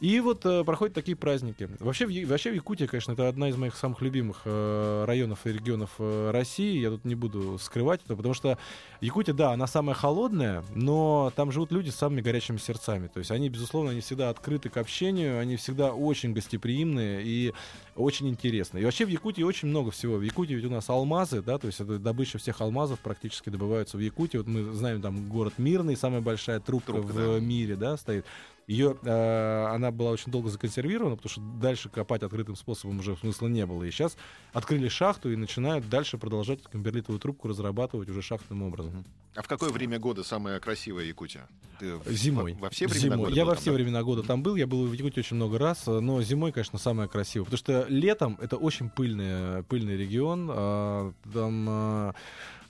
И вот э, проходят такие праздники. Вообще, в вообще в Якутии, конечно, это одна из моих самых любимых э, районов и регионов э, России, я тут не буду скрывать это, потому что Якутия, да, она самая холодная, но там живут люди с самыми горячими сердцами. То есть они, безусловно, они всегда открыты к общению, они всегда очень гостеприимные и очень интересные. И вообще в Якутии очень много всего. В Якутии ведь у нас алмазы, да, то есть это добыча всех алмазов практически добываются в Якутии. Вот мы знаем, там город Мирный, самая большая трубка, Трубка, в да. мире, да, стоит. Ее, э, она была очень долго законсервирована, потому что дальше копать открытым способом уже смысла не было. И сейчас открыли шахту и начинают дальше продолжать камберлитовую трубку разрабатывать уже шахтным образом. А в какое время года самая красивая Якутия? Ты Зимой. Во, во все времена Зимой. года Я во там, все да? времена года там был. Я был в Якутии очень много раз, но зимой, конечно, самое красивое. Потому что летом это очень пыльный, пыльный регион. а, Там а,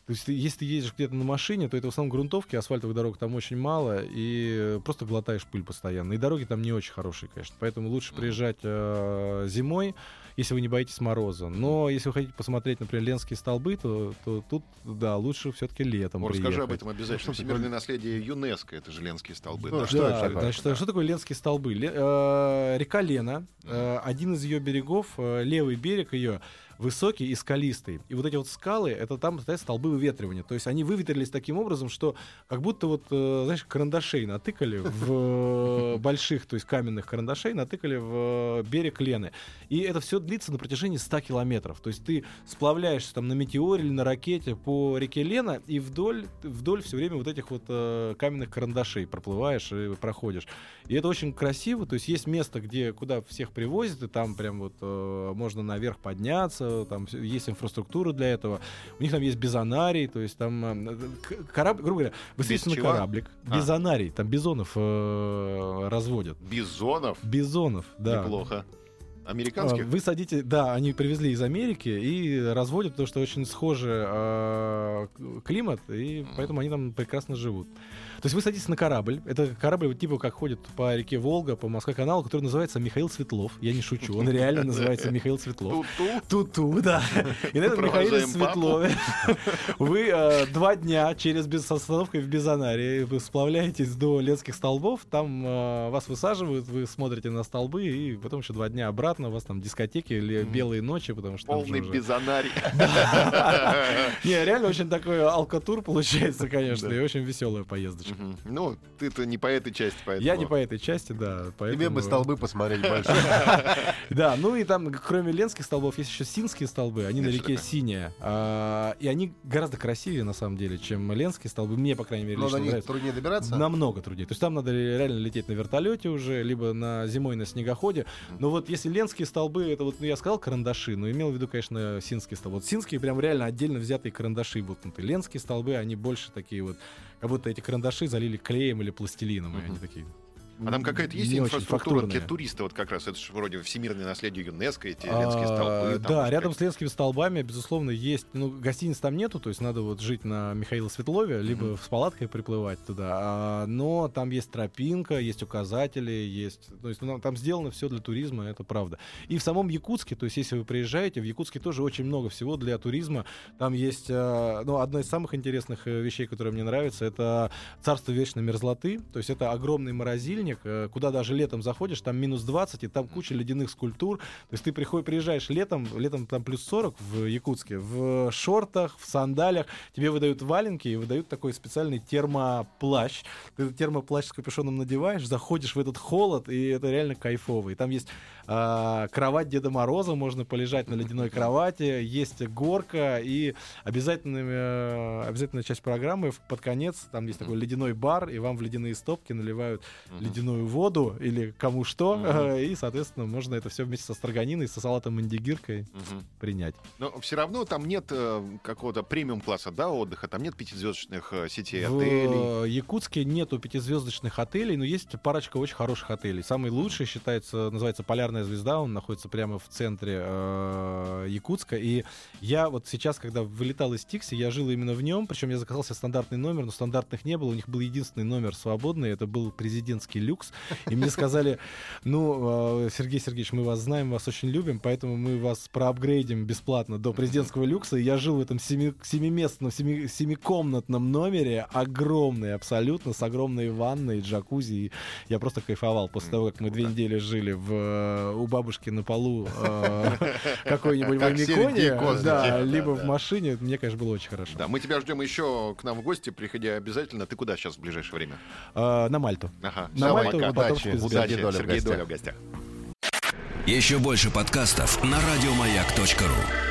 То есть, если ты едешь где-то на машине, то это в основном грунтовки, асфальтовых дорог там очень мало, и просто глотаешь пыль постоянно. И дороги там не очень хорошие, конечно. Поэтому лучше приезжать э, зимой, если вы не боитесь мороза. Но если вы хотите посмотреть, например, Ленские столбы, то, то тут, да, да, лучше все-таки летом О, Расскажи об этом обязательно. Что Всемирное наследие ЮНЕСКо, это же Ленские столбы. Ну, да. что да, такое? значит, что такое Ленские столбы? Ле- э, река Лена, э, один из ее берегов, э, левый берег ее высокий и скалистый. И вот эти вот скалы, это там стоят столбы выветривания. То есть они выветрились таким образом, что как будто вот, э, знаешь, карандашей натыкали в э, больших, то есть каменных карандашей, натыкали в э, берег Лены. И это все длится на протяжении 100 километров. То есть ты сплавляешься там на метеоре или на ракете по реке Лена, и вдоль, вдоль все время вот этих вот каменных карандашей проплываешь и проходишь. И это очень красиво. То есть есть место, где куда всех привозят, и там прям вот э, можно наверх подняться, там всё- есть инфраструктура для этого. У них там есть бизонарий, то есть там э, к- корабль, грубо говоря, вы Без садитесь на кораблик, А. бизонарий, там бизонов э, разводят. Бизонов? Бизонов, да. Неплохо. А, Американских? Вы садите, да, они привезли из Америки и разводят, потому что очень схожий э, климат, и поэтому они там прекрасно живут. То есть вы садитесь на корабль. Это корабль вот типа как ходит по реке Волга, по Москва-каналу, который называется Михаил Светлов. Я не шучу, он реально называется Михаил Светлов. Ту-ту. Туту, да. И на этом Михаиле папу. Светлове вы э, два дня через с остановкой в Бизонарии вы сплавляетесь до Ленских столбов, там э, вас высаживают, вы смотрите на столбы, и потом еще два дня обратно, у вас там дискотеки или белые ночи, потому что Полный бизонарий. Не, реально очень такой алкотур получается, конечно, и очень веселая поездочка. Мгм. Ну, ты-то не по этой части, поэтому... Я не по этой части, да. Тебе поэтому- бы столбы посмотреть большие. Да, ну и там, кроме ленских столбов, есть еще синские столбы. Они на реке? Синяя. А, и они гораздо красивее, на самом деле, чем ленские столбы. Мне, по крайней мере, Но лично нравится. труднее добираться. Намного труднее. То есть там надо реально лететь на вертолете уже, либо на зимой на снегоходе. Но вот если ленские столбы, это вот, ну, я сказал карандаши, но имел в виду, конечно, синские столбы. Вот синские прям реально отдельно взятые карандаши воткнуты. Ленские столбы, они больше такие вот, как будто эти карандаши залили клеем или пластилином, и они такие. А там какая-то есть инфраструктура для туриста, вот как раз, это же вроде всемирное наследие ЮНЕСКо, эти А, ленские столбы. там, Да, рядом с Ленскими столбами, безусловно, есть. Ну, гостиниц там нету, то есть надо вот жить на Михаила Светлове, либо Мгм. с палаткой приплывать туда. А, но там есть тропинка, есть указатели, есть. То есть ну, там сделано все для туризма, это правда. И в самом Якутске, то есть если вы приезжаете, в Якутске тоже очень много всего для туризма. Там есть, а, ну, одна из самых интересных э, вещей, которые мне нравятся, это царство вечной мерзлоты. То есть это огромный морозильник, э, куда даже летом заходишь, там минус 20, и там куча ледяных скульптур. То есть ты приходишь, приезжаешь летом, летом там плюс 40 в Якутске, в шортах, в сандалях, тебе выдают валенки и выдают такой специальный термоплащ. Ты этот термоплащ с капюшоном надеваешь, заходишь в этот холод, и это реально кайфово. И там есть а, кровать Деда Мороза, можно полежать на ледяной кровати, есть горка, и обязательно, э, обязательная часть программы под конец, там есть такой ледяной бар, и вам в ледяные стопки наливают ледяную воду или кому что, э, и, соответственно, можно это все вместе со строганиной, со салатом мандигиркой Мгм. принять. Но все равно там нет э, какого-то премиум-класса, да, отдыха, там нет пятизвездочных э, сетей В отелей. Якутске нету пятизвездочных отелей, но есть парочка очень хороших отелей. Самый лучший считается, называется «Полярная звезда», он находится прямо в центре э, Якутска. И я вот сейчас, когда вылетал из Тикси, я жил именно в нем, причем я заказал себе стандартный номер, но стандартных не было, у них был единственный номер свободный, это был президентский люкс. И мне сказали, ну, э, Сергей Сергеевич, мы вас знаем, вас очень любим, поэтому мы вас проапгрейдим бесплатно до президентского люкса. И я жил в этом семи, семиместном, семи, семикомнатном номере, огромный абсолютно, с огромной ванной, джакузи. И я просто кайфовал после того, как мы две недели жили в, э, у бабушки на полу э, какой-нибудь в да, либо в машине. Мне, конечно, было очень хорошо. Да, мы тебя ждем еще к нам в гости, приходи обязательно. Ты куда сейчас в ближайшее время? Э, На Мальту. Ага. На Мальту, потом Сергей. Доля в гостях. Еще больше подкастов на радиомаяк.ру.